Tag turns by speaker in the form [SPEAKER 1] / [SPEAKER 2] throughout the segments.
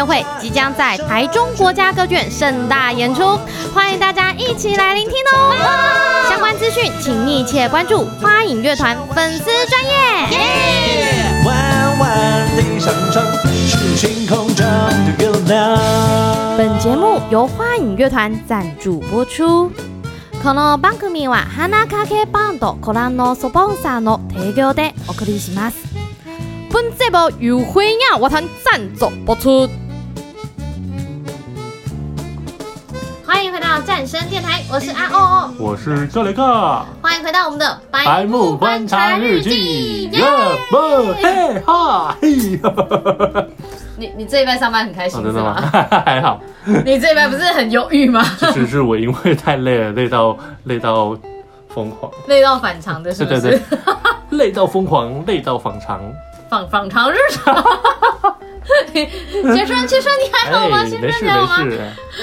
[SPEAKER 1] 乐会即将在台中国家歌剧院盛大演出，欢迎大家一起来聆听哦！相关资讯请密切关注花影乐团粉丝专页。本节目由花影乐团赞助播出。この番组は花影バンドコランのスポンサーの提供でお送りします。本节目由花影乐团赞助播出。 战声电台，我是阿欧，
[SPEAKER 2] 我是这雷克。
[SPEAKER 1] 欢迎回到我们的
[SPEAKER 2] 白目观察日记。耶！嘿哈嘿！
[SPEAKER 1] 你你这一班上班很开心、哦、
[SPEAKER 2] 是吗？还好。
[SPEAKER 1] 你这一班不是很忧郁吗？
[SPEAKER 2] 其实是我因为太累了，累到累到疯狂，
[SPEAKER 1] 累到反常的是不是？对对对，
[SPEAKER 2] 累到疯狂，累到反常，
[SPEAKER 1] 反反常日常。先生，先生，你还好吗？哎、先生，你好吗？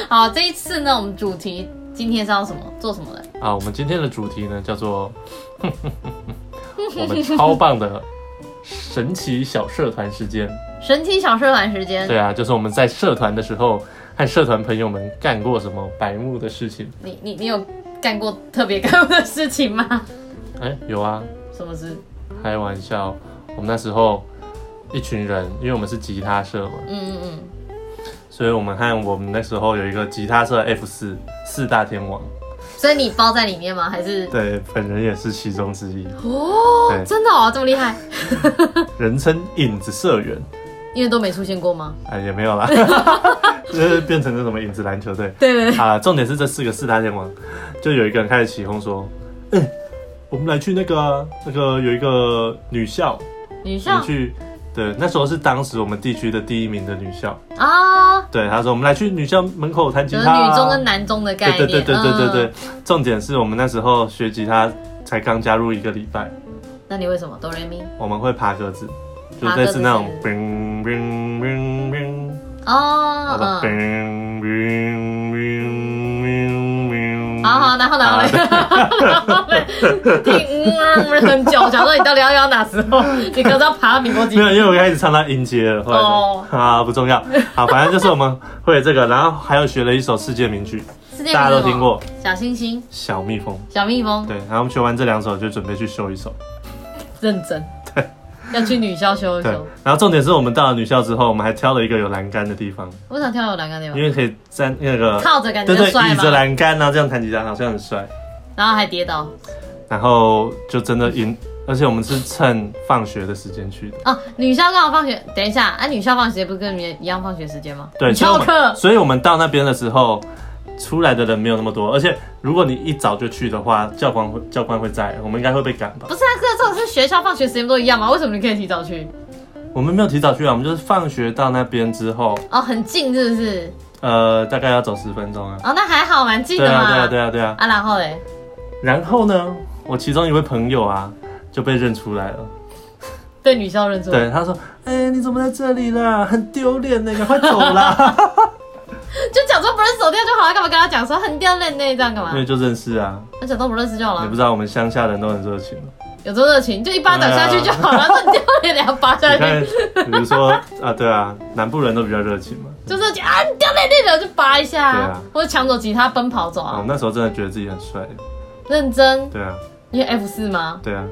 [SPEAKER 1] 好，这一次呢，我们主题今天是要什么？做什么的？
[SPEAKER 2] 啊，我们今天的主题呢，叫做 我们超棒的神奇小社团时间。
[SPEAKER 1] 神奇小社团时间，
[SPEAKER 2] 对啊，就是我们在社团的时候，和社团朋友们干过什么白目的事情。
[SPEAKER 1] 你你你有干过特别白目的事情吗？
[SPEAKER 2] 哎，有啊。
[SPEAKER 1] 什么事？
[SPEAKER 2] 开玩笑，我们那时候一群人，因为我们是吉他社嘛，
[SPEAKER 1] 嗯嗯嗯，
[SPEAKER 2] 所以我们和我们那时候有一个吉他社 F 四四大天王。
[SPEAKER 1] 所以你包在里面吗？还是？
[SPEAKER 2] 对，本人也是其中之一。
[SPEAKER 1] 哦，真的哦，这么厉害。
[SPEAKER 2] 人称影子社员。
[SPEAKER 1] 因为都没出现过吗？
[SPEAKER 2] 哎，也没有啦，就是变成那什么影子篮球队。
[SPEAKER 1] 对对对。
[SPEAKER 2] 啊，重点是这四个四大天王，就有一个人开始起哄说：“嗯、欸，我们来去那个、啊、那个有一个女校，
[SPEAKER 1] 女校
[SPEAKER 2] 去。”对，那时候是当时我们地区的第一名的女校
[SPEAKER 1] 啊。
[SPEAKER 2] 对，他说：“我们来去女校门口弹吉他、啊。”
[SPEAKER 1] 女中跟男中的概念。
[SPEAKER 2] 对对对对对对对。嗯、重点是我们那时候学吉他才刚加入一个礼拜。
[SPEAKER 1] 那你为什么哆来咪？
[SPEAKER 2] 我们会爬格子。就类似那种冰冰冰冰
[SPEAKER 1] 哦，
[SPEAKER 2] 冰冰冰冰冰，
[SPEAKER 1] 好好，然后然后嘞，然后嘞，听很久，想说你到底要要哪时候？你可是要爬到民国几？
[SPEAKER 2] 没有，因为我开始唱到音阶了。哦，啊，不重要。好，反正就是我们会这个，然后还有学了一首世界名曲，大家都听过。
[SPEAKER 1] 小星星，
[SPEAKER 2] 小蜜蜂，
[SPEAKER 1] 小蜜蜂。
[SPEAKER 2] 对，然后我们学完这两首，就准备去修一首。
[SPEAKER 1] 认真。要去女校修一修，
[SPEAKER 2] 然后重点是我们到了女校之后，我们还挑了一个有栏杆的地方。
[SPEAKER 1] 为什么挑有栏杆的地方？
[SPEAKER 2] 因为可以站那个
[SPEAKER 1] 靠着，感觉帅吗？
[SPEAKER 2] 倚着栏杆，然后这样弹吉他，好像很帅。
[SPEAKER 1] 然后还跌倒，
[SPEAKER 2] 然后就真的赢，而且我们是趁放学的时间去的。
[SPEAKER 1] 哦，女校刚好放学，等一下，啊，女校放学不是跟你们一样放学时间吗？
[SPEAKER 2] 对，翘课。所以我们到那边的时候。出来的人没有那么多，而且如果你一早就去的话，教官会教官会在，我们应该会被赶吧？
[SPEAKER 1] 不是啊，是学校放学时间都一样吗？为什么你可以提早去？
[SPEAKER 2] 我们没有提早去啊，我们就是放学到那边之后。
[SPEAKER 1] 哦，很近是不是？
[SPEAKER 2] 呃，大概要走十分钟啊。
[SPEAKER 1] 哦，那还好，蛮近的嘛。
[SPEAKER 2] 对啊，对啊，对啊，对啊。
[SPEAKER 1] 啊，然后嘞？
[SPEAKER 2] 然后呢？我其中一位朋友啊就被认出来了，
[SPEAKER 1] 被女校认出来。
[SPEAKER 2] 对，他说：“哎、欸，你怎么在这里啦？很丢脸呢，赶快走啦！”
[SPEAKER 1] 就假装不认识走掉就好了，干嘛跟他讲说很丢脸呢？这样干嘛？
[SPEAKER 2] 因为就认识啊。
[SPEAKER 1] 那假装不认识就好了。
[SPEAKER 2] 你不知道我们乡下人都很热情
[SPEAKER 1] 有多热情？就一巴掌下去就好了，很丢脸两巴下去。
[SPEAKER 2] 比如说啊，对啊，南部人都比较热情嘛。
[SPEAKER 1] 就是啊，掉脸那种就拔一下，对啊，或者抢走吉他奔跑走啊。
[SPEAKER 2] 我、哦、那时候真的觉得自己很帅。
[SPEAKER 1] 认真。对
[SPEAKER 2] 啊。
[SPEAKER 1] 因为 F 四吗？
[SPEAKER 2] 对啊。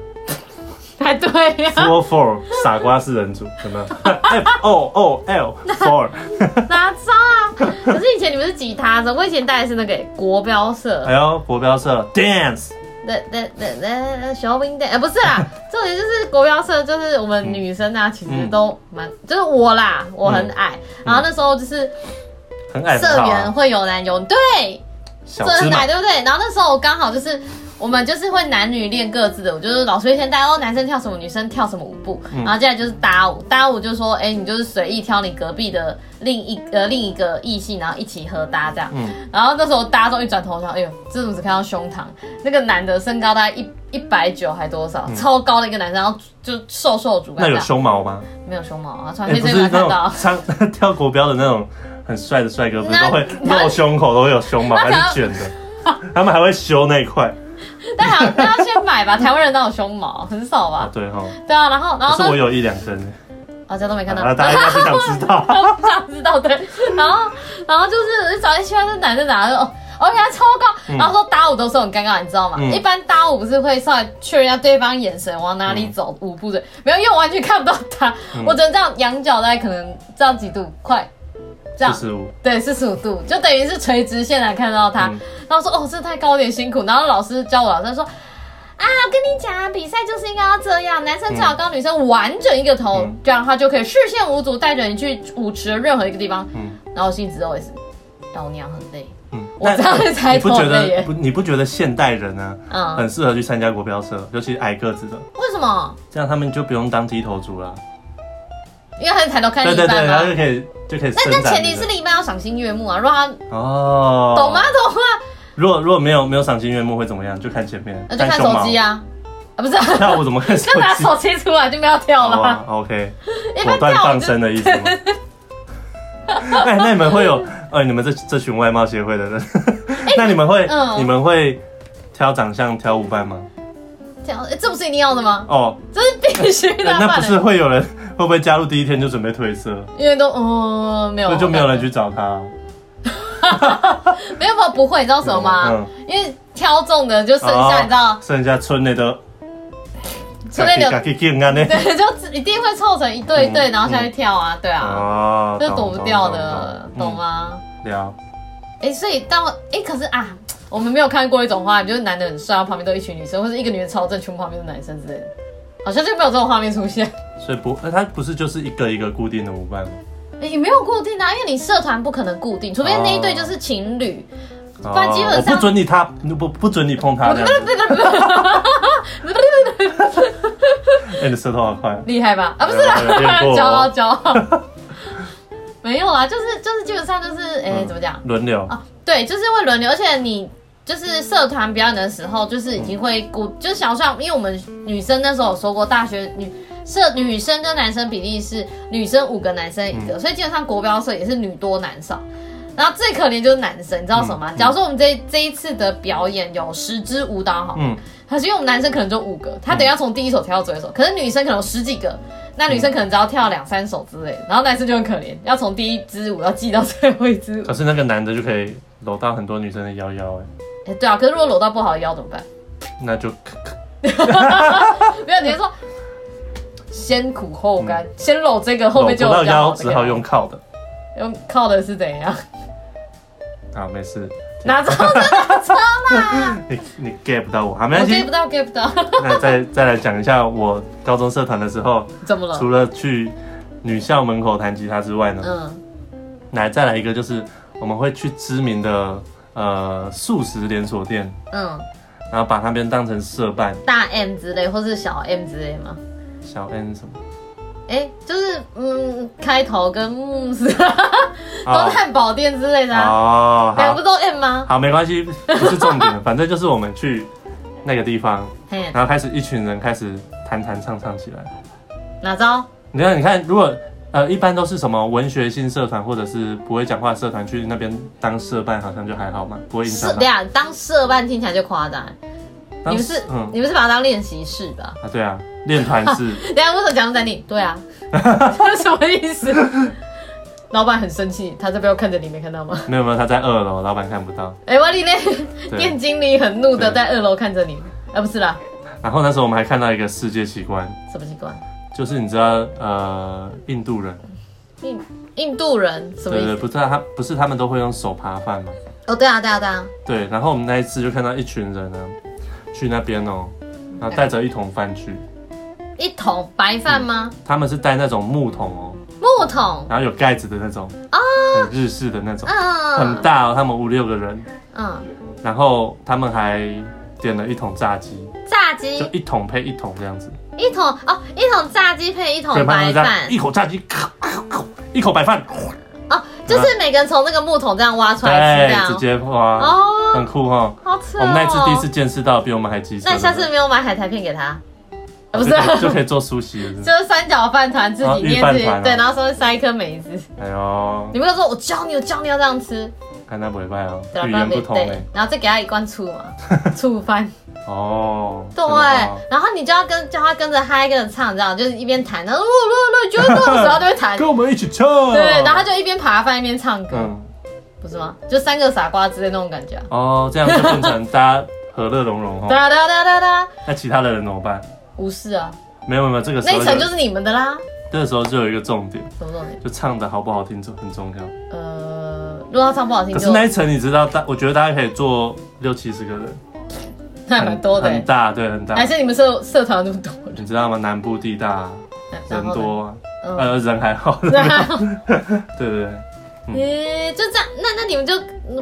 [SPEAKER 1] 还，对呀。
[SPEAKER 2] Four Four，傻瓜四人组，有没有？F O O L Four。
[SPEAKER 1] 哪招啊？可是以前你们是吉他的，我以前带的是那个国标社。
[SPEAKER 2] 哎呦，国标社，Dance。
[SPEAKER 1] 对对对对，小兵蛋，哎，不是啦，重点就是国标社，就是我们女生啊，其实都蛮，嗯、就是我啦，我很矮，嗯、然后那时候就是
[SPEAKER 2] 很矮，
[SPEAKER 1] 社员会有男有女，对，社员很矮，对不对？然后那时候我刚好就是。我们就是会男女练各自的，我就是老师会先带哦，男生跳什么，女生跳什么舞步，嗯、然后接下来就是搭舞，搭舞就是说，哎，你就是随意挑你隔壁的另一呃另一个异性，然后一起合搭这样。嗯。然后那时候搭中一转头，想，哎呦，这怎么只看到胸膛？那个男的身高大概一一百九还多少，嗯、超高的一个男生，然后就瘦瘦的。
[SPEAKER 2] 那有胸毛吗？
[SPEAKER 1] 没有胸毛啊，穿黑色没看到。
[SPEAKER 2] 穿 跳国标的那种很帅的帅哥，不是都会露胸口，都会有胸毛，还是卷的？他们还会修那一块。
[SPEAKER 1] 但好像要先买吧，台湾人都有胸毛，很少吧？
[SPEAKER 2] 对哈。
[SPEAKER 1] 对啊，然后然后。
[SPEAKER 2] 可是我有一两根。
[SPEAKER 1] 大家都没看到，
[SPEAKER 2] 大家应该不想知道，
[SPEAKER 1] 不想知道对。然后，然后就是找一圈是男生哪个哦，而且他超高。然后说搭舞都是很尴尬，你知道吗？一般搭舞不是会稍微确认一下对方眼神往哪里走舞步的，没有，因为我完全看不到他，我只能这样仰角，大概可能这样几度，快这样
[SPEAKER 2] 四十五，
[SPEAKER 1] 对，四十五度，就等于是垂直线来看到他。然后说哦，这太高，有点辛苦。然后老师教我，老师说。啊，我跟你讲啊，比赛就是应该要这样，男生最好高，女生完整一个头，嗯、这样他就可以视线无阻带着你去舞池的任何一个地方。嗯，然后心直都会是，老娘很累。嗯，我这样才
[SPEAKER 2] 不觉得不？你不觉得现代人呢、啊？嗯，很适合去参加国标社，尤其矮个子的。
[SPEAKER 1] 为什么？
[SPEAKER 2] 这样他们就不用当低头族了。
[SPEAKER 1] 因为他们抬头看另一半嘛。
[SPEAKER 2] 对对对，然后就可以就可以。
[SPEAKER 1] 那那前提是另一半要赏心悦目啊，如果他哦，懂吗？懂吗？
[SPEAKER 2] 如果如果没有没有赏心悦目会怎么样？就看前面，
[SPEAKER 1] 那就看手机啊，啊不是
[SPEAKER 2] 跳舞怎么看 手机？
[SPEAKER 1] 就拿手机出来就不要跳了。
[SPEAKER 2] OK，果断放生的意思吗？哎，那你们会有呃，你们这这群外貌协会的人，那你们会你们会挑长相挑舞伴吗？
[SPEAKER 1] 挑，这不是一定要的吗？哦，这是必须的。
[SPEAKER 2] 那不是会有人会不会加入第一天就准备褪色？
[SPEAKER 1] 因为都嗯没有，
[SPEAKER 2] 就没有人去找他。
[SPEAKER 1] 没有没有不会，你知道什么吗？嗯、因为挑中的就剩下，你知道，
[SPEAKER 2] 剩下村内的，
[SPEAKER 1] 村内的，对，就一定会凑成一对一对，然后下去跳啊，嗯、对啊，哦，就躲不掉的，懂，吗？了。哎、欸，所以当哎、欸，可是啊，我们没有看过一种画面，就是男的很帅，旁边都一群女生，或者一个女的超正，全部旁边是男生之类的，好像就没有这种画面出现。
[SPEAKER 2] 所以不，那他不是就是一个一个固定的舞伴吗？
[SPEAKER 1] 也没有固定啊，因为你社团不可能固定，除非那一对就是情侣，不然基本上
[SPEAKER 2] 不准你他不不准你碰他。哎，你的舌头好快，
[SPEAKER 1] 厉害吧？啊，不是啦，骄傲骄傲。没有啊，就是就是基本上就是哎，怎么讲？
[SPEAKER 2] 轮流
[SPEAKER 1] 啊，对，就是会轮流，而且你就是社团表演的时候，就是已经会固，就是想像，因为我们女生那时候有说过，大学女。社女生跟男生比例是女生五个，男生一个，嗯、所以基本上国标社也是女多男少。然后最可怜就是男生，你知道什么假如说我们这这一次的表演有十支舞蹈好，嗯，可是因为我们男生可能就五个，他等下从第一首跳到最后一首，可是女生可能有十几个，那女生可能只要跳两三首之类的，然后男生就很可怜，要从第一支舞要记到最后一支舞。
[SPEAKER 2] 可是那个男的就可以搂到很多女生的腰腰哎，
[SPEAKER 1] 哎对啊，可是如果搂到不好的腰怎么办？
[SPEAKER 2] 那就
[SPEAKER 1] 没有，你是说？先苦后甘，嗯、先搂这个，后面就搂到腰，
[SPEAKER 2] 只好用靠的。
[SPEAKER 1] 用靠的是怎样？
[SPEAKER 2] 啊，没事。
[SPEAKER 1] 哪招？哪招嘛？
[SPEAKER 2] 你你 get 不到我，好，没关系。
[SPEAKER 1] 我 get 不到，get 不到。
[SPEAKER 2] 那再再来讲一下我高中社团的时候，
[SPEAKER 1] 怎么了？
[SPEAKER 2] 除了去女校门口弹吉他之外呢？嗯。来，再来一个，就是我们会去知名的呃素食连锁店，嗯，然后把那边当成社办，
[SPEAKER 1] 大 M 之类，或是小 M 之类吗？
[SPEAKER 2] 小 N 什么？
[SPEAKER 1] 哎、欸，就是嗯，开头跟木是都是汉堡店之类的哦。两个不都 M 吗？
[SPEAKER 2] 好，没关系，不是重点，反正就是我们去那个地方，然后开始一群人开始弹弹唱唱起来。
[SPEAKER 1] 哪招？
[SPEAKER 2] 你看，你看，如果呃，一般都是什么文学性社团或者是不会讲话社团去那边当社办，好像就还好嘛，不会影响。
[SPEAKER 1] 对啊，当社办听起来就夸张。你们是，嗯，你们是把它当练习室吧？
[SPEAKER 2] 啊，对啊。练团式，
[SPEAKER 1] 等下为什么讲在你？对啊，这 是 什么意思？老板很生气，他在背后看着你，没看到吗？
[SPEAKER 2] 没有没有，他在二楼，老板看不到。
[SPEAKER 1] 哎、欸，我里面店经理很怒的在二楼看着你，啊，不是啦。
[SPEAKER 2] 然后那时候我们还看到一个世界奇观，
[SPEAKER 1] 什么奇观？
[SPEAKER 2] 就是你知道，呃，印度人，
[SPEAKER 1] 印印度人什么意思？对对，不知道他不是他们都会用手扒饭吗？哦，对啊，对啊，对啊。对，然后我们那一次就看到一群人呢，去那边哦，然后带着一桶饭去。一桶白饭吗、嗯？
[SPEAKER 2] 他们是带那种木桶哦，
[SPEAKER 1] 木桶，
[SPEAKER 2] 然后有盖子的那种哦，很日式的那种，嗯，很大哦，他们五六个人，嗯，然后他们还点了一桶炸鸡，
[SPEAKER 1] 炸鸡，
[SPEAKER 2] 就一桶配一桶这样子，
[SPEAKER 1] 一桶哦，一桶炸鸡配一桶白饭，
[SPEAKER 2] 一口炸鸡，一口白饭，
[SPEAKER 1] 哦，就是每个人从那个木桶这样挖出来吃，这样。
[SPEAKER 2] 直接挖，哦，很酷哈，
[SPEAKER 1] 好吃哦，
[SPEAKER 2] 我们那次第一次见识到，比我们还机车，
[SPEAKER 1] 那你下次没有买海苔片给他？不是，
[SPEAKER 2] 就可以做苏西了，
[SPEAKER 1] 就是三角饭团自己捏自己，对，然后稍微塞一颗梅子。哎呦，你不要说，我教你，我教你要这样吃。
[SPEAKER 2] 看他不会拜哦，语言不通，
[SPEAKER 1] 然后再给他一罐醋嘛，醋饭。
[SPEAKER 2] 哦，
[SPEAKER 1] 对，然后你就要跟叫他跟着嗨，跟着唱，这样就是一边弹，然后乐乐乐，觉得乐的时候就会弹，
[SPEAKER 2] 跟我们一起唱。
[SPEAKER 1] 对，然后他就一边扒饭一边唱歌，嗯，不是吗？就三个傻瓜之类那种感觉。
[SPEAKER 2] 哦，这样就变成大家和乐融融 哈。
[SPEAKER 1] 哒哒哒哒哒。
[SPEAKER 2] 那其他的人怎么办？
[SPEAKER 1] 无视啊。
[SPEAKER 2] 没有没有，这个时候
[SPEAKER 1] 那一层就是你们的啦。
[SPEAKER 2] 这个时候就有一个重点，
[SPEAKER 1] 什么重点？
[SPEAKER 2] 就唱的好不好听就很重要。
[SPEAKER 1] 呃，如果他唱不好听，
[SPEAKER 2] 可是那一层你知道大，我觉得大家可以坐六七十个人，
[SPEAKER 1] 那蛮多的，
[SPEAKER 2] 很大，对，很大。
[SPEAKER 1] 还是你们社社团那么多？
[SPEAKER 2] 你知道吗？南部地大，人多，呃，人还好。对对对。
[SPEAKER 1] 诶，就这样，那那你们就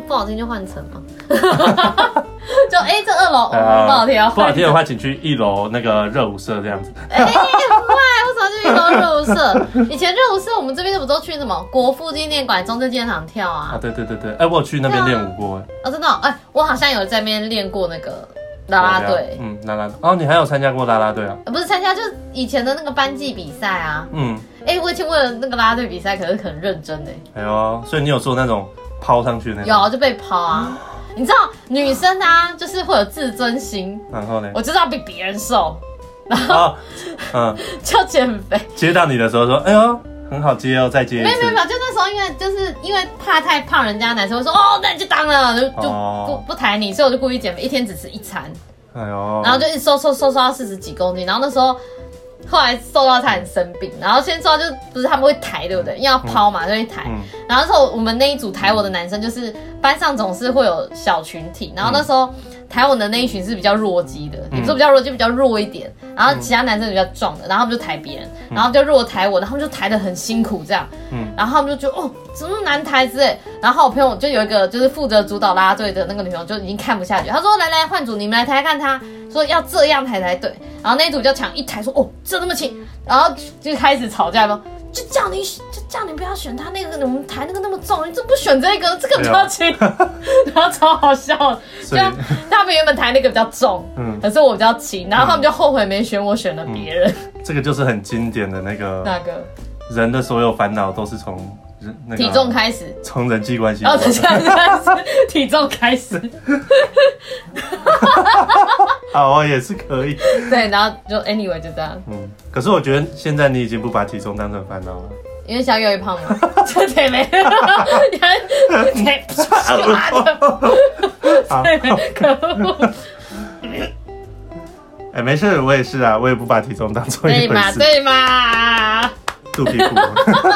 [SPEAKER 1] 不好听就换成嘛。就哎，这二楼不好听，
[SPEAKER 2] 不好听的话，请去一楼那个热舞社这样子。
[SPEAKER 1] 哎，很坏，为什么去一楼热舞社？以前热舞社我们这边不都去什么国父纪念馆、中正纪念堂跳啊？
[SPEAKER 2] 啊，对对对对，哎，我有去那边练舞过。
[SPEAKER 1] 哦，真的，哎，我好像有在那边练过那个啦啦队。
[SPEAKER 2] 嗯，啦啦队。哦，你还有参加过啦啦队啊？
[SPEAKER 1] 不是参加，就是以前的那个班级比赛啊。嗯。哎，我以前为了那个啦啦队比赛，可是很认真哎。
[SPEAKER 2] 哎呦，所以你有做那种抛上去那种？
[SPEAKER 1] 有，就被抛啊。你知道女生啊，就是会有自尊心。
[SPEAKER 2] 然后呢？
[SPEAKER 1] 我就是要比别人瘦，然后嗯，就减肥。
[SPEAKER 2] 接到你的时候说：“哎呦，很好接哦，再接。”
[SPEAKER 1] 没有没有没有，就那时候因为就是因为怕太胖，人家男生会说：“哦，那你就当了，就就不不抬你。”所以我就故意减肥，一天只吃一餐。哎呦，然后就一瘦瘦瘦瘦到四十几公斤，然后那时候。后来瘦到他很生病，然后先说就不是他们会抬，对不对？因为要抛嘛，就会抬。嗯、然后那时候我们那一组抬我的男生，就是班上总是会有小群体，然后那时候抬我的那一群是比较弱鸡的，也不是比较弱，就比较弱一点。然后其他男生比较壮的，然后他们就抬别人，然后就弱抬我，然后他们就抬的很辛苦这样。嗯，然后他们就觉得哦，怎么那么难抬之类。然后我朋友就有一个就是负责主导啦啦队的那个女朋友就已经看不下去，她说：“来来换组，你们来抬看他。”说要这样抬才对，然后那一组就抢一抬，说哦，这那么轻，然后就开始吵架嘛，就叫你就叫你不要选他那个，我们台那个那么重，你怎么不选这个？这个比较轻，然后超好笑，就他们原本台那个比较重，嗯，可是我比较轻，然后他们就后悔没选我，选了别人。
[SPEAKER 2] 这个就是很经典的那个，
[SPEAKER 1] 那个。
[SPEAKER 2] 人的所有烦恼都是从人
[SPEAKER 1] 体重开始，
[SPEAKER 2] 从人际关系，
[SPEAKER 1] 哦，从人际关系，体重开始。
[SPEAKER 2] 好啊，也是可以。
[SPEAKER 1] 对，然后就 anyway 就这样。嗯，
[SPEAKER 2] 可是我觉得现在你已经不把体重当成烦恼了，
[SPEAKER 1] 因为小越来越胖嘛，这腿没，腿刷的，腿没，可恶。
[SPEAKER 2] 哎，没事，我也是啊，我也不把体重当做一回事。
[SPEAKER 1] 对嘛，对嘛。
[SPEAKER 2] 肚皮鼓，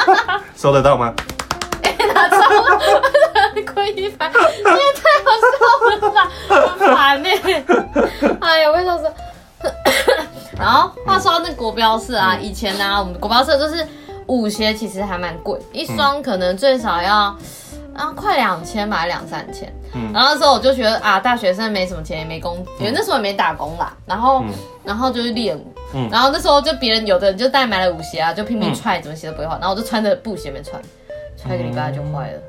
[SPEAKER 2] 收得到吗？
[SPEAKER 1] 哎，拿走。故意拍，你也太好笑了吧，很烦呢。哎呀，为什么是？然后话说到那国标社啊，以前呢、啊，我们国标社就是舞鞋，其实还蛮贵，一双可能最少要啊快两千吧，两三千。嗯。然后那时候我就觉得啊，大学生没什么钱，也没工，因为那时候也没打工啦。然后，然后就是练舞。嗯。然后那时候就别人有的人就带买了舞鞋啊，就拼命踹，怎么鞋都不会坏。然后我就穿着布鞋没穿，穿一个礼拜就坏了。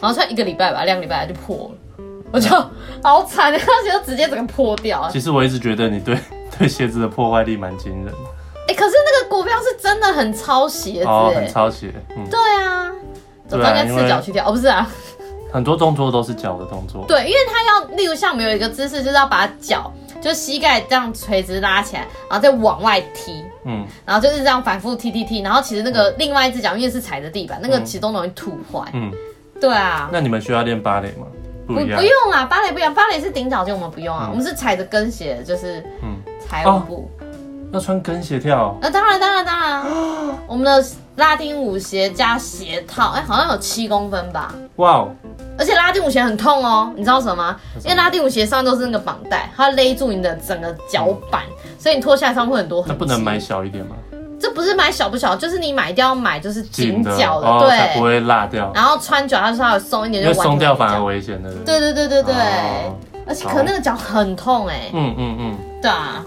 [SPEAKER 1] 然后穿一个礼拜吧，两个礼拜就破了，我就好惨，那鞋就直接整个破掉。
[SPEAKER 2] 其实我一直觉得你对 对鞋子的破坏力蛮惊人的。
[SPEAKER 1] 哎，可是那个国标是真的很抄鞋子，
[SPEAKER 2] 哦，很抄鞋。
[SPEAKER 1] 嗯，对啊，我刚刚赤脚去跳，哦，不是啊，
[SPEAKER 2] 很多动作都是脚的动作。
[SPEAKER 1] 对，因为他要，例如像我们有一个姿势，就是要把脚就膝盖这样垂直拉起来，然后再往外踢，嗯，然后就是这样反复踢踢踢，然后其实那个另外一只脚因为是踩着地板，那个其实都容易吐坏，嗯。对啊，
[SPEAKER 2] 那你们需要练芭蕾吗？
[SPEAKER 1] 不不用啦，芭蕾不一样，芭蕾是顶脚尖，我们不用啊，我们是踩着跟鞋，就是嗯，踩舞步。
[SPEAKER 2] 要穿跟鞋跳？
[SPEAKER 1] 那当然当然当然，我们的拉丁舞鞋加鞋套，哎，好像有七公分吧？哇哦！而且拉丁舞鞋很痛哦，你知道什么吗？因为拉丁舞鞋上都是那个绑带，它勒住你的整个脚板，所以你脱下来上会很多痕迹。
[SPEAKER 2] 那不能买小一点吗？
[SPEAKER 1] 这不是买小不小，就是你买一定要买就是紧脚的，对，
[SPEAKER 2] 才不会辣掉。
[SPEAKER 1] 然后穿脚它稍微松一点就，就
[SPEAKER 2] 松掉反而危险的。
[SPEAKER 1] 对对对对对，哦、而且可那个脚很痛哎、欸。嗯嗯嗯，对啊。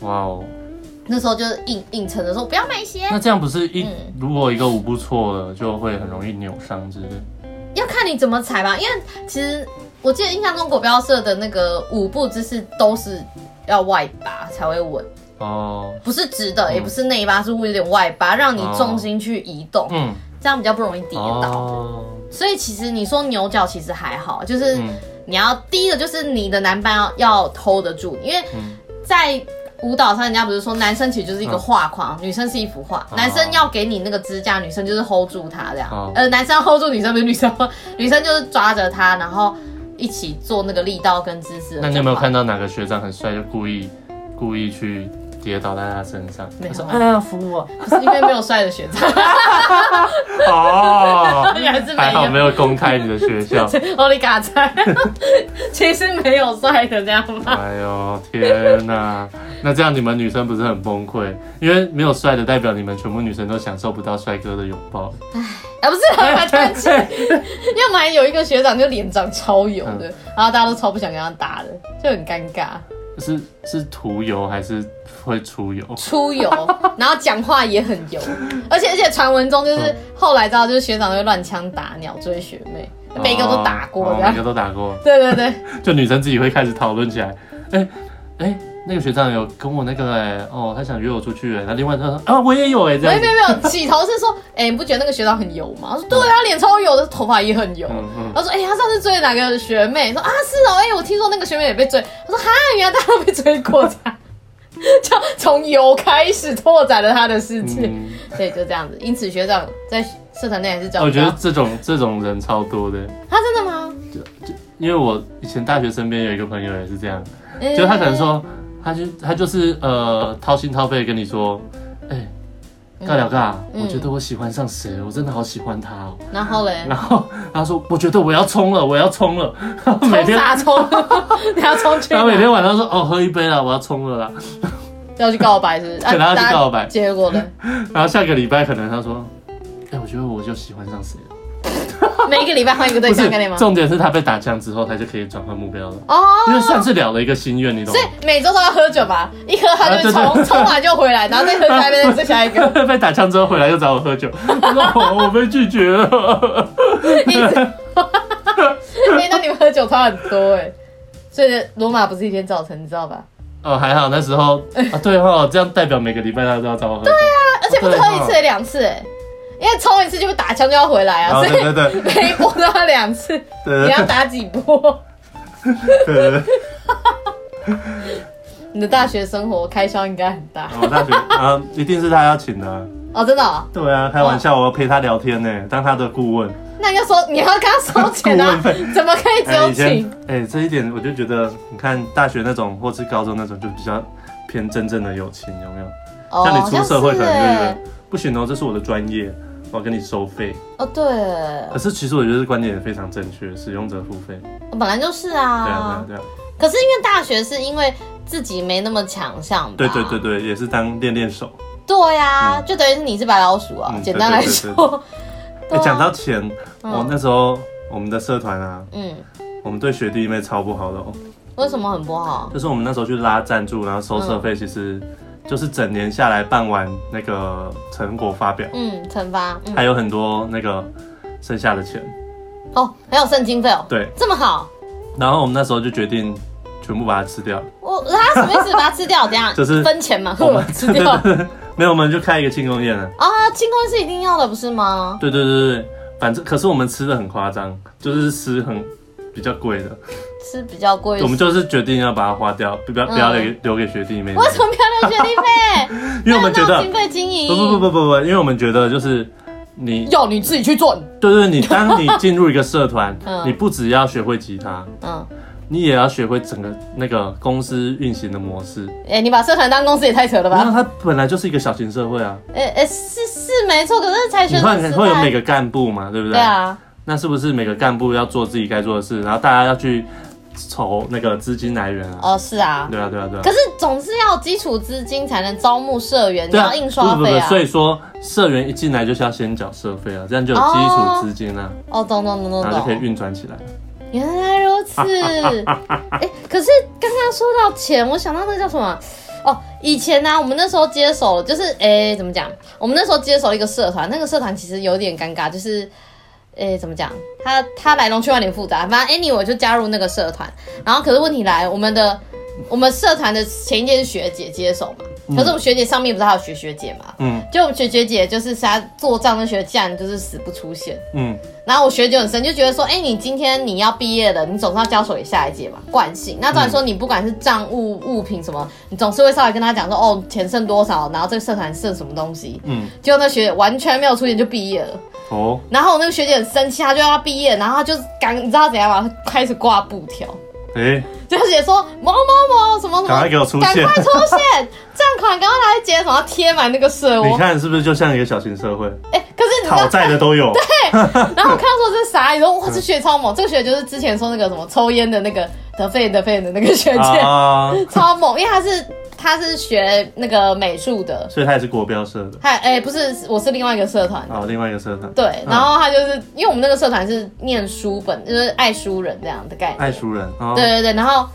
[SPEAKER 1] 哇哦，那时候就是硬硬撑着说不要买鞋。
[SPEAKER 2] 那这样不是一、嗯、如果一个舞步错了，就会很容易扭伤之类。
[SPEAKER 1] 要看你怎么踩吧，因为其实我记得印象中国标社的那个舞步姿势都是要外八才会稳。哦，不是直的，也不是内八，是会有点外八，让你重心去移动，嗯，这样比较不容易跌倒。所以其实你说牛角其实还好，就是你要第一个就是你的男伴要要 hold 得住，因为在舞蹈上，人家不是说男生其实就是一个画框，嗯、女生是一幅画，哦、男生要给你那个支架，女生就是 hold 住他这样，哦、呃，男生要 hold 住女生，不是女生，女生就是抓着他，然后一起做那个力道跟姿势。
[SPEAKER 2] 那你有没有看到哪个学长很帅，就故意故意去？跌倒在他身上，
[SPEAKER 1] 他说：“哎呀，扶我！”可是因为没有帅的学长。
[SPEAKER 2] 哦，还是还好没有公开你的学校。
[SPEAKER 1] 奥利嘎在，其实没有帅的这样吗？
[SPEAKER 2] 哎呦天哪！那这样你们女生不是很崩溃？因为没有帅的，代表你们全部女生都享受不到帅哥的拥抱。
[SPEAKER 1] 哎，啊不是，还对不起，因为我们还有一个学长，就脸长超油的，然后大家都超不想跟他打的，就很尴尬。
[SPEAKER 2] 是是涂油还是会出油？
[SPEAKER 1] 出油，然后讲话也很油，而且而且传闻中就是后来知道就是学长会乱枪打鸟追学妹，每个都打过，
[SPEAKER 2] 每个都打过。
[SPEAKER 1] 对对对，
[SPEAKER 2] 就女生自己会开始讨论起来，哎哎。那个学长有跟我那个哎、欸、哦，他想约我出去哎、欸，那另外他说啊我也有哎、欸，这样没有没有没有，
[SPEAKER 1] 起头是说哎、欸、你不觉得那个学长很油吗？他说对啊，脸超油的，头发也很油。嗯嗯、他说哎、欸、他上次追了哪个学妹？说啊是哦哎、欸、我听说那个学妹也被追。他说哈原来大家都被追过，就从油开始拓展了他的世界。嗯、对，就这样子。因此学长在社团内也是这样。
[SPEAKER 2] 我觉得这种这种人超多的。
[SPEAKER 1] 他真的吗？
[SPEAKER 2] 就就因为我以前大学身边有一个朋友也是这样，欸、就他可能说。他就他就是呃掏心掏肺跟你说，哎、欸，尬聊尬，嗯、我觉得我喜欢上谁，我真的好喜欢他哦。
[SPEAKER 1] 然后嘞，
[SPEAKER 2] 然后他说，我觉得我要冲了，我要冲了，
[SPEAKER 1] 每天冲，你要冲去。
[SPEAKER 2] 他每天晚上说，哦，喝一杯啦，我要冲了啦，
[SPEAKER 1] 要去告白是不是？
[SPEAKER 2] 可能要去告白。
[SPEAKER 1] 结果呢？
[SPEAKER 2] 然后下个礼拜可能他说，哎、欸，我觉得我就喜欢上谁了。
[SPEAKER 1] 每一个礼拜换一个对象，跟你吗？
[SPEAKER 2] 重点是他被打枪之后，他就可以转换目标了。哦，因为算是了了一个心愿，你懂吗？
[SPEAKER 1] 所以每周都要喝酒吧，一喝他就冲，冲完就回来，然后再喝下一杯，再下一个。
[SPEAKER 2] 被打枪之后回来又找我喝酒，我 说我被拒绝了。一直，
[SPEAKER 1] 哎，那你们喝酒差很多哎，所以罗马不是一天早晨，你知道吧？
[SPEAKER 2] 哦，还好那时候啊，对哈，这样代表每个礼拜他都要找我喝。
[SPEAKER 1] 对啊，而且不是喝一次，也两次哎。因为冲一次就会打枪就要回来啊，所以每一波都要两次。你要打几波？对对对。你的大学生活开销应该很大。
[SPEAKER 2] 我大学啊，一定是他要请的。
[SPEAKER 1] 哦，真的？对
[SPEAKER 2] 啊，开玩笑，我要陪他聊天呢，当他的顾问。
[SPEAKER 1] 那你要说你要跟他收钱啊？怎么可以只有请？
[SPEAKER 2] 哎，这一点我就觉得，你看大学那种或是高中那种，就比较偏真正的友情，有没有？像你出社会可能就觉得不行哦，这是我的专业。我要跟你收费
[SPEAKER 1] 哦，对。
[SPEAKER 2] 可是其实我觉得这观点也非常正确，使用者付费。
[SPEAKER 1] 本来就是啊。对啊，对啊，对啊。可是因为大学是因为自己没那么强项，
[SPEAKER 2] 对对对对，也是当练练手。
[SPEAKER 1] 对呀，就等于是你是白老鼠啊，简单来说。
[SPEAKER 2] 哎，讲到钱，我那时候我们的社团啊，嗯，我们对学弟妹超不好的哦。
[SPEAKER 1] 为什么很不好？
[SPEAKER 2] 就是我们那时候去拉赞助，然后收社费，其实。就是整年下来办完那个成果发表，
[SPEAKER 1] 嗯，惩罚，嗯、
[SPEAKER 2] 还有很多那个剩下的钱，
[SPEAKER 1] 哦，还有剩经费哦，
[SPEAKER 2] 对，
[SPEAKER 1] 这么好。
[SPEAKER 2] 然后我们那时候就决定全部把它吃掉。
[SPEAKER 1] 我他什么意思？把它吃掉？怎样？就是分钱嘛，我们 吃掉。
[SPEAKER 2] 没有，我们就开一个庆功宴了。
[SPEAKER 1] 啊，庆功宴是一定要的，不是吗？
[SPEAKER 2] 对对对对，反正可是我们吃的很夸张，就是吃很比较贵的。
[SPEAKER 1] 是比较贵，
[SPEAKER 2] 我们就是决定要把它花掉，不要不要留留给学弟妹。
[SPEAKER 1] 为什么不要留学弟妹？
[SPEAKER 2] 因为我们觉得
[SPEAKER 1] 经费经营。
[SPEAKER 2] 不不不不不不，因为我们觉得就是你
[SPEAKER 1] 要你自己去做。
[SPEAKER 2] 对对，你当你进入一个社团，你不只要学会吉他，嗯，你也要学会整个那个公司运行的模式。
[SPEAKER 1] 哎，你把社团当公司也太扯了吧？
[SPEAKER 2] 那它本来就是一个小型社会啊。
[SPEAKER 1] 哎哎，是是没错，可是才学
[SPEAKER 2] 会会有每个干部嘛，对不对？
[SPEAKER 1] 对啊。
[SPEAKER 2] 那是不是每个干部要做自己该做的事，然后大家要去？筹那个资金来源啊！
[SPEAKER 1] 哦，是啊，
[SPEAKER 2] 对啊，对啊，对啊。
[SPEAKER 1] 可是总是要基础资金才能招募社员，你要印刷费啊。
[SPEAKER 2] 所以说，社员一进来就是要先缴社费啊，这样就有基础资金啊。
[SPEAKER 1] 哦，懂懂懂懂懂，
[SPEAKER 2] 然后就可以运转起来。
[SPEAKER 1] 原来如此。哎，可是刚刚说到钱，我想到那个叫什么？哦，以前呢，我们那时候接手，就是哎，怎么讲？我们那时候接手一个社团，那个社团其实有点尴尬，就是。诶，怎么讲？他他来龙去脉有点复杂，反正 anyway 我就加入那个社团，然后可是问题来，我们的我们社团的前一届是学姐接手嘛，可是我们学姐上面不是还有学学姐嘛？嗯，就我们学学姐就是她做账的学姐，竟然就是死不出现。嗯，然后我学姐很生气，就觉得说，哎、欸，你今天你要毕业了，你总是要交手给下一届嘛，惯性。那当然说你不管是账务物品什么，你总是会稍微跟他讲说，哦，钱剩多少，然后这个社团剩什么东西。嗯，结果那学姐完全没有出现就毕业了。哦，然后我那个学姐很生气，她就要毕业，然后她就赶，你知道怎样吗？她开始挂布条。哎、欸。就写说某某某什么什么，赶快给我出现，赶快出现，账款赶快来结，什么贴满那个社窝。
[SPEAKER 2] 你看是不是就像一个小型社会？
[SPEAKER 1] 哎、欸，可是你
[SPEAKER 2] 讨债的都有。
[SPEAKER 1] 对，然后我看到说这是啥？你说哇，这学超猛，这个学姐就是之前说那个什么抽烟的那个得肺得肺的那个学姐，啊、超猛，因为她是。他是学那个美术的，
[SPEAKER 2] 所以他也是国标社的。
[SPEAKER 1] 他哎、欸，不是，我是另外一个社团。
[SPEAKER 2] 哦，另外一个社团。
[SPEAKER 1] 对，然后他就是、嗯、因为我们那个社团是念书本，就是爱书人这样的概念。
[SPEAKER 2] 爱书人。哦、
[SPEAKER 1] 对对对，然后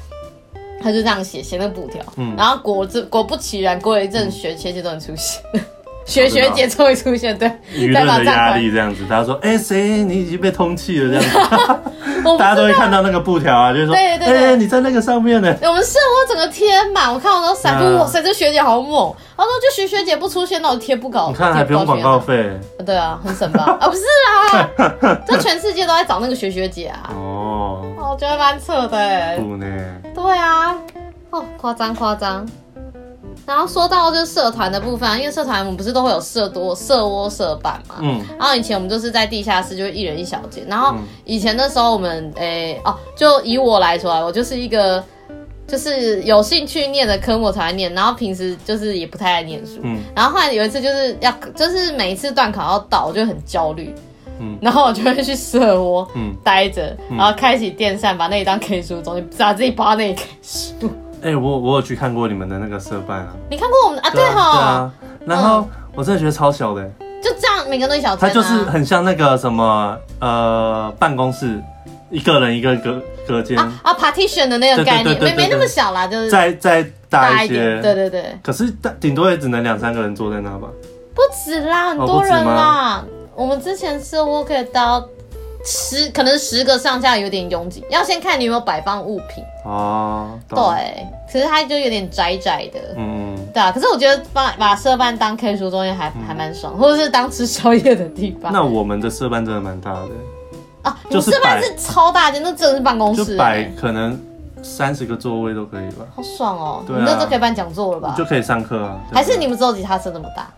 [SPEAKER 1] 他就这样写写那个布条，嗯，然后果子果不其然，过了一阵学学姐都能出现。嗯学学姐终于出现，对，
[SPEAKER 2] 舆论的压力这样子，大家说，哎、欸，谁你已经被通气了这样子，大家都会看到那个布条啊，就是说，对对对，你在那个上面呢。
[SPEAKER 1] 我们是我整个贴满，我看我都闪过，哇塞，这学姐好猛。他说就学学姐不出现，那我贴不搞，
[SPEAKER 2] 你看还不用广告费。
[SPEAKER 1] 对啊，很省吧？啊，不是啊，这全世界都在找那个学学姐啊。哦，我觉得蛮扯的哎。不呢？对啊，哦，夸张夸张。然后说到就是社团的部分，因为社团我们不是都会有社多社窝社办嘛，嗯，然后以前我们就是在地下室，就是一人一小间。然后以前的时候我们，诶、欸，哦，就以我来说，我就是一个就是有兴趣念的科目才来念，然后平时就是也不太爱念书，嗯，然后后来有一次就是要就是每一次段考要到，我就很焦虑，嗯，然后我就会去社窝，嗯，待着，然后开启电扇，把那里当 K 书中心，把自己包那里 K 书。
[SPEAKER 2] 哎、欸，我我有去看过你们的那个社办啊。
[SPEAKER 1] 你看过我们啊？对哈、啊。对啊。
[SPEAKER 2] 然后我真的觉得超小的。
[SPEAKER 1] 就这样，每个人都一小。
[SPEAKER 2] 它就是很像那个什么呃办公室，一个人一个隔隔间啊，
[SPEAKER 1] 啊，partition 的那个概念，没没那么小啦，就是
[SPEAKER 2] 再再大一
[SPEAKER 1] 点对对对。
[SPEAKER 2] 可是顶多也只能两三个人坐在那吧。
[SPEAKER 1] 不止啦，很多人啦。哦、我们之前社窝可以到。十可能十个上下有点拥挤，要先看你有没有摆放物品哦。对，其实它就有点窄窄的，嗯，对啊。可是我觉得把把社办当 K 书中心还、嗯、还蛮爽，或者是当吃宵夜的地方。
[SPEAKER 2] 那我们的社办真的蛮大的
[SPEAKER 1] 啊，就是社办是超大间，那真的是办公室，
[SPEAKER 2] 就摆可能三十个座位都可以吧。
[SPEAKER 1] 好爽哦，对啊，你那就可以办讲座了吧？
[SPEAKER 2] 就可以上课啊。
[SPEAKER 1] 还是你们只有吉他社那么大？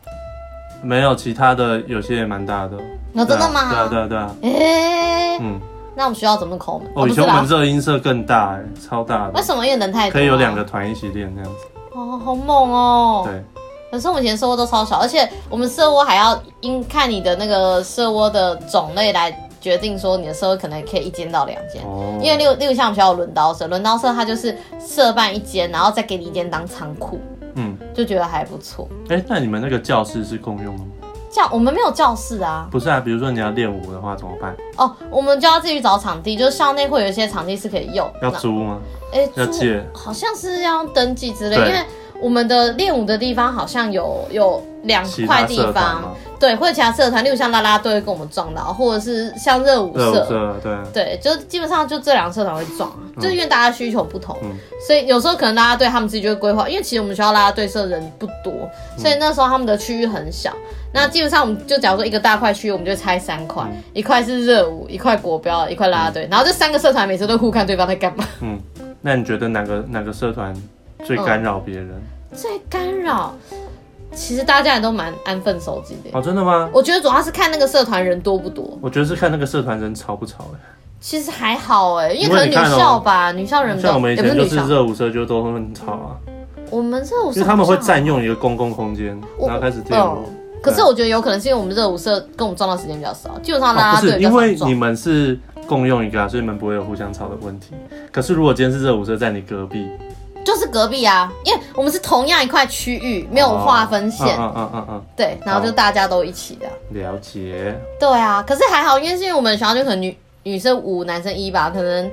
[SPEAKER 2] 没有，其他的有些也蛮大的。
[SPEAKER 1] 那真的吗？
[SPEAKER 2] 对啊，对啊，对啊。
[SPEAKER 1] 哎，嗯，那我们学校怎么抠门？
[SPEAKER 2] 哦，以前我们热音社更大，哎，超大的。
[SPEAKER 1] 为什么？因为人太多，
[SPEAKER 2] 可以有两个团一起练那样子。
[SPEAKER 1] 哦，好猛哦。
[SPEAKER 2] 对。
[SPEAKER 1] 可是我们以前社窝都超小，而且我们社窝还要因看你的那个社窝的种类来决定说你的社窝可能可以一间到两间。哦。因为例如例如像我们学校有轮刀社，轮刀社它就是社办一间，然后再给你一间当仓库。嗯。就觉得还不错。
[SPEAKER 2] 哎，那你们那个教室是共用的吗？
[SPEAKER 1] 教我们没有教室啊，
[SPEAKER 2] 不是啊，比如说你要练舞的话怎么办？
[SPEAKER 1] 哦，我们就要自己找场地，就是校内会有一些场地是可以用。
[SPEAKER 2] 要租吗？
[SPEAKER 1] 哎、欸，
[SPEAKER 2] 要借，
[SPEAKER 1] 好像是要登记之类，因为我们的练舞的地方好像有有两块地方。对，或者其他社团，例如像啦啦队跟我们撞到，或者是像热舞社，
[SPEAKER 2] 社对。
[SPEAKER 1] 对，就基本上就这两个社团会撞，嗯、就是因为大家需求不同，嗯、所以有时候可能啦啦队他们自己就会规划，因为其实我们学校啦啦队社人不多，所以那时候他们的区域很小，嗯、那基本上我们就假如说一个大块区域，我们就拆三块，嗯、一块是热舞，一块国标，一块啦啦队，嗯、然后这三个社团每次都互看对方在干嘛。嗯，
[SPEAKER 2] 那你觉得哪个哪个社团最干扰别人？
[SPEAKER 1] 嗯、最干扰？其实大家也都蛮安分守己的。
[SPEAKER 2] 哦，真的吗？
[SPEAKER 1] 我觉得主要是看那个社团人多不多。
[SPEAKER 2] 我觉得是看那个社团人吵不吵哎。
[SPEAKER 1] 其实还好哎，因为可能女校吧，女校人比较。
[SPEAKER 2] 像我们以前就是热舞社，就都会很吵啊。
[SPEAKER 1] 我们热舞社，
[SPEAKER 2] 因为他们会占用一个公共空间，然后开始跳舞。
[SPEAKER 1] 可是我觉得有可能是因为我们热舞社跟我们撞到时间比较少，基本上大家是。
[SPEAKER 2] 因为你们是共用一个，所以你们不会有互相吵的问题。可是如果今天是热舞社在你隔壁。
[SPEAKER 1] 就是隔壁啊，因为我们是同样一块区域，没有划分线。嗯嗯嗯嗯。对，然后就大家都一起的。
[SPEAKER 2] 了解。
[SPEAKER 1] 对啊，可是还好，因为是因为我们学校就可能女女生五，男生一吧，可能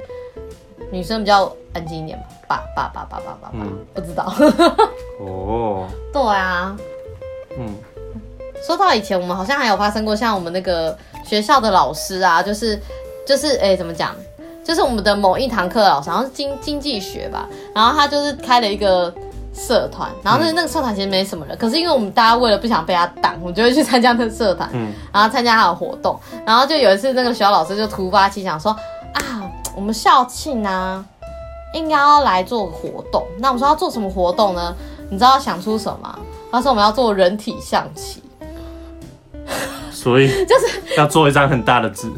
[SPEAKER 1] 女生比较安静一点吧。爸爸爸爸爸爸爸，嗯，不知道。哦。对啊。嗯。说到以前，我们好像还有发生过，像我们那个学校的老师啊，就是就是哎，怎么讲？就是我们的某一堂课老师，好像是经经济学吧，然后他就是开了一个社团，然后那那个社团其实没什么人，可是因为我们大家为了不想被他挡，我们就会去参加那个社团，嗯，然后参加他的活动，然后就有一次那个学校老师就突发奇想说啊，我们校庆啊，应该要来做个活动，那我们说要做什么活动呢？你知道要想出什么？他说我们要做人体象棋，
[SPEAKER 2] 所以 就是要做一张很大的纸。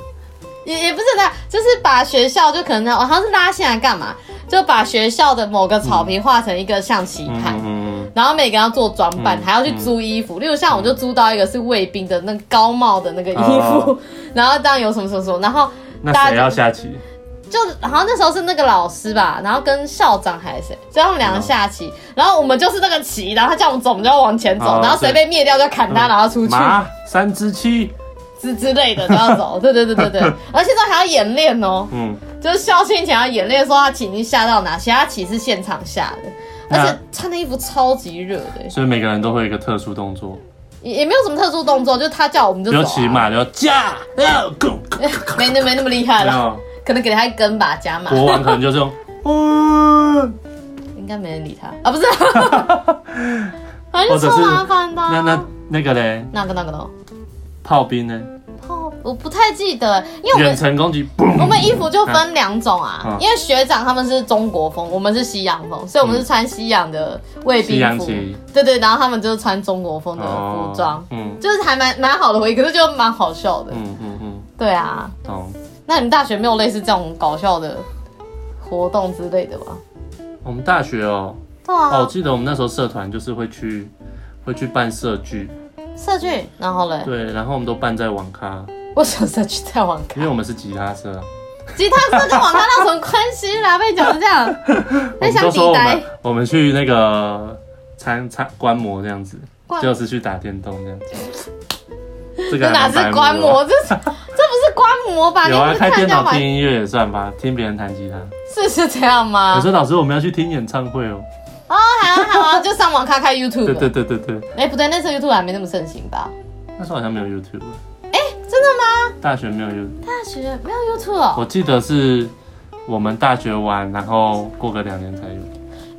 [SPEAKER 1] 也也不是的，就是把学校就可能好像是拉线来干嘛，就把学校的某个草坪画成一个象棋盘，嗯、然后每个人要做装扮，嗯、还要去租衣服。嗯、例如像我就租到一个是卫兵的那个高帽的那个衣服，哦、然后这样有什么什么什么，然后大家
[SPEAKER 2] 那谁要下棋？
[SPEAKER 1] 就好像那时候是那个老师吧，然后跟校长还是谁，就他们两个下棋，哦、然后我们就是那个棋，然后他叫我们走，我们就要往前走，哦、然后谁被灭掉就砍他，然后出去。
[SPEAKER 2] 马三只七。
[SPEAKER 1] 之 之类的都要走，对对对对对，而且在还要演练哦，嗯，就是校庆前要演练，说他棋已经下到哪，其他棋是现场下的，而且穿的衣服超级热的，
[SPEAKER 2] 所以每个人都会有一个特殊动作，
[SPEAKER 1] 也也没有什么特殊动作，就是他叫我们就走，啊，
[SPEAKER 2] 骑马就加，
[SPEAKER 1] 没那没那么厉害了，可能给他一根吧，加马，
[SPEAKER 2] 国王可能就是用，嗯，
[SPEAKER 1] 应该没人理他。啊，不是，反正超麻烦的，
[SPEAKER 2] 那那那个嘞，
[SPEAKER 1] 那个那个呢？
[SPEAKER 2] 炮兵呢？
[SPEAKER 1] 炮我不太记得，因为我们
[SPEAKER 2] 远程攻击，
[SPEAKER 1] 我们衣服就分两种啊。啊因为学长他们是中国风，我们是西洋风，所以我们是穿西洋的卫兵服。对对，然后他们就是穿中国风的服装，哦，嗯，就是还蛮蛮好的回忆，可是就蛮好笑的。嗯嗯嗯，嗯对啊。哦，那你们大学没有类似这种搞笑的活动之类的吗？
[SPEAKER 2] 我们大学哦，
[SPEAKER 1] 对啊，
[SPEAKER 2] 哦，我记得我们那时候社团就是会去会去办社剧。
[SPEAKER 1] 社剧，然后嘞？
[SPEAKER 2] 对，然后我们都办在网咖。
[SPEAKER 1] 为什么社剧在网咖？
[SPEAKER 2] 因为我们是吉他社。
[SPEAKER 1] 吉他社跟网咖有什么关系啦？被讲成这样，
[SPEAKER 2] 我们都说我们我们去那个参参观摩这样子，就是去打电动这样子。
[SPEAKER 1] 这个哪是观摩？这这不是观摩吧？
[SPEAKER 2] 有啊，开电脑听音乐也算吧，听别人弹吉他。
[SPEAKER 1] 是是这样
[SPEAKER 2] 吗？可是老师我们要去听演唱会哦。
[SPEAKER 1] 哦，好啊好啊，就上网看看 YouTube。
[SPEAKER 2] 对对对对对。
[SPEAKER 1] 哎，不对，那时候 YouTube 还没那么盛行吧？
[SPEAKER 2] 那时候好像没有 YouTube。
[SPEAKER 1] 哎，真的吗？
[SPEAKER 2] 大学没有 YouTube。
[SPEAKER 1] 大学没有 YouTube 哦。
[SPEAKER 2] 我记得是我们大学完，然后过个两年才有。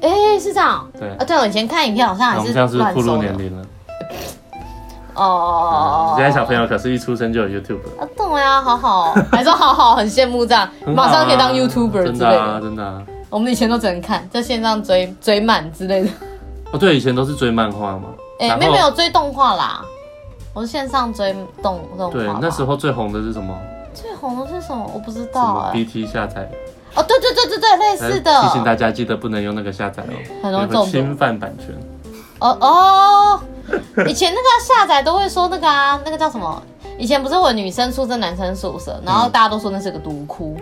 [SPEAKER 1] 哎，是这样。
[SPEAKER 2] 对
[SPEAKER 1] 啊，对，我以前看影片好像还是。
[SPEAKER 2] 这样是步入年龄了。
[SPEAKER 1] 哦。
[SPEAKER 2] 现在小朋友可是一出生就有 YouTube。
[SPEAKER 1] 啊，懂呀，好好，还说好好，很羡慕这样，马上可以当 YouTuber
[SPEAKER 2] 真的啊，真的啊。
[SPEAKER 1] 我们以前都只能看，在线上追追漫之类的。
[SPEAKER 2] 哦，对，以前都是追漫画嘛。
[SPEAKER 1] 哎、欸，没有没有追动画啦，我是线上追动动画。
[SPEAKER 2] 对，那时候最红的是什么？
[SPEAKER 1] 最红的是什么？我不知道哎、欸。
[SPEAKER 2] BT 下载。
[SPEAKER 1] 哦，对对对对对，类似的。
[SPEAKER 2] 提醒大家记得不能用那个下载哦，很容易侵犯版权。
[SPEAKER 1] 哦哦，以前那个下载都会说那个啊，那个叫什么？以前不是有女生宿舍、男生宿舍，然后大家都说那是个毒窟。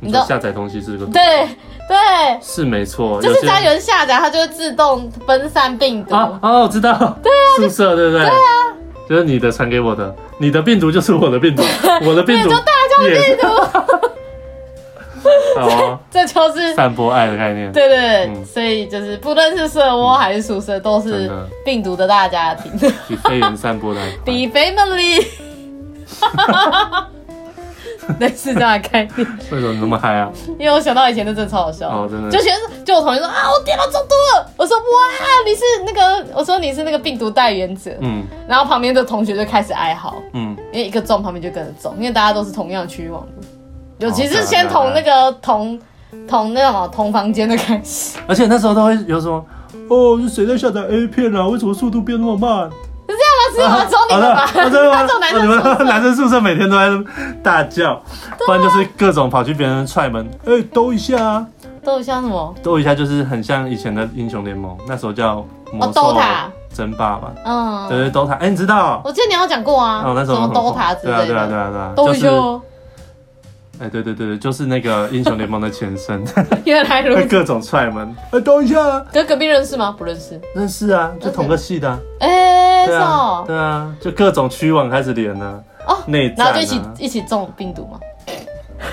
[SPEAKER 2] 你说下载东西是个
[SPEAKER 1] 对对
[SPEAKER 2] 是没错，
[SPEAKER 1] 就是只要有人下载，它就会自动分散病毒。
[SPEAKER 2] 哦，我知道，对啊，宿舍对不对？对啊，就是你的传给我的，你的病毒就是我的病毒，我的病毒就
[SPEAKER 1] 大家的病毒。
[SPEAKER 2] 好，
[SPEAKER 1] 这就是
[SPEAKER 2] 散播爱的概念。
[SPEAKER 1] 对对，所以就是不论是舍窝还是宿舍，都是病毒的大家庭。
[SPEAKER 2] 比飞人散播的
[SPEAKER 1] 比 family。类似这样的概念，
[SPEAKER 2] 为什么那么嗨啊？
[SPEAKER 1] 因为我想到以前的真的超好笑
[SPEAKER 2] 哦，真的。
[SPEAKER 1] 就全是，就我同学说啊，我电脑中毒了。我说哇，你是那个，我说你是那个病毒代言者。嗯。然后旁边的同学就开始哀嚎。嗯。因为一个中，旁边就跟着中，因为大家都是同样区域网络，尤其是先同那个同同那什么同房间的开始。
[SPEAKER 2] 而且那时候都会有什么哦，是谁在下载 A 片啊？为什么速度变那么慢？
[SPEAKER 1] 是吗？只有你们吧？只有
[SPEAKER 2] 你们男生宿舍每天都在大叫，不然就是各种跑去别人踹门，哎，兜一下啊！
[SPEAKER 1] 兜一下什么？
[SPEAKER 2] 兜一下就是很像以前的英雄联盟，那时候叫魔兽争霸吧？嗯，对对，兜塔。哎，你知道？
[SPEAKER 1] 我记得你有讲过啊。哦，那时候兜塔之类的。
[SPEAKER 2] 对啊，对啊，对啊，
[SPEAKER 1] 兜一下。
[SPEAKER 2] 哎，对对对对，就是那个 英雄联盟的前身。
[SPEAKER 1] 原来如此。
[SPEAKER 2] 各种踹门，哎，等一下。
[SPEAKER 1] 跟隔壁认识吗？不认识。
[SPEAKER 2] 认识啊，就同个系的。
[SPEAKER 1] 哎，
[SPEAKER 2] 对啊，对啊，就各种区网开始连了。哦。
[SPEAKER 1] 然后就一起一起中病毒吗？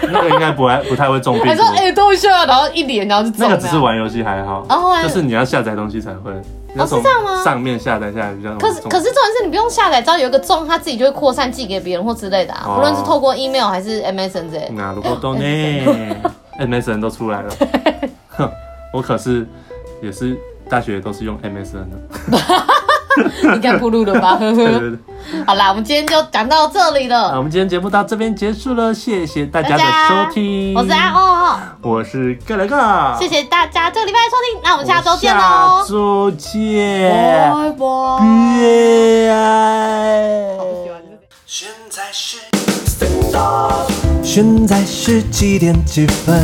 [SPEAKER 2] 那个应该不太不太会中病毒。
[SPEAKER 1] 还说哎，等一下，然后一连，然后就中。
[SPEAKER 2] 那个只是玩游戏还好，就是你要下载东西才会。
[SPEAKER 1] 哦，是这样吗？
[SPEAKER 2] 上面下载下来比较。
[SPEAKER 1] 可是可是重点是你不用下载，只要有一个中，它自己就会扩散寄给别人或之类的啊。无论是透过 email 还是 MSN 之类。
[SPEAKER 2] 那如果都 呢？MSN 都出来了。哼，我可是
[SPEAKER 3] 也是大学都是用 MSN
[SPEAKER 1] 的。你看铺路了吧？对 对对。好啦，我们今天就讲到这里了。
[SPEAKER 3] 那我们今天节目到这边结束了，谢谢大家的收听。
[SPEAKER 1] 我是阿欧，
[SPEAKER 3] 我是盖来个。
[SPEAKER 1] 谢谢大家这个礼拜的收听，那我们下周见喽！下
[SPEAKER 3] 周见，拜拜。现在是现在是几点几分？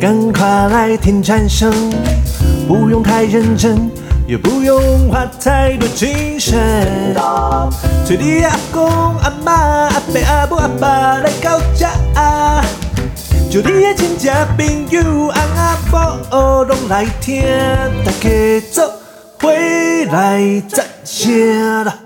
[SPEAKER 3] 赶快来听蝉声，不用太认真。也不用花太多精神，祝你阿公阿妈阿伯阿母阿爸来到家，就你的亲戚朋友阿阿婆拢来听，大家做伙来赞声啦。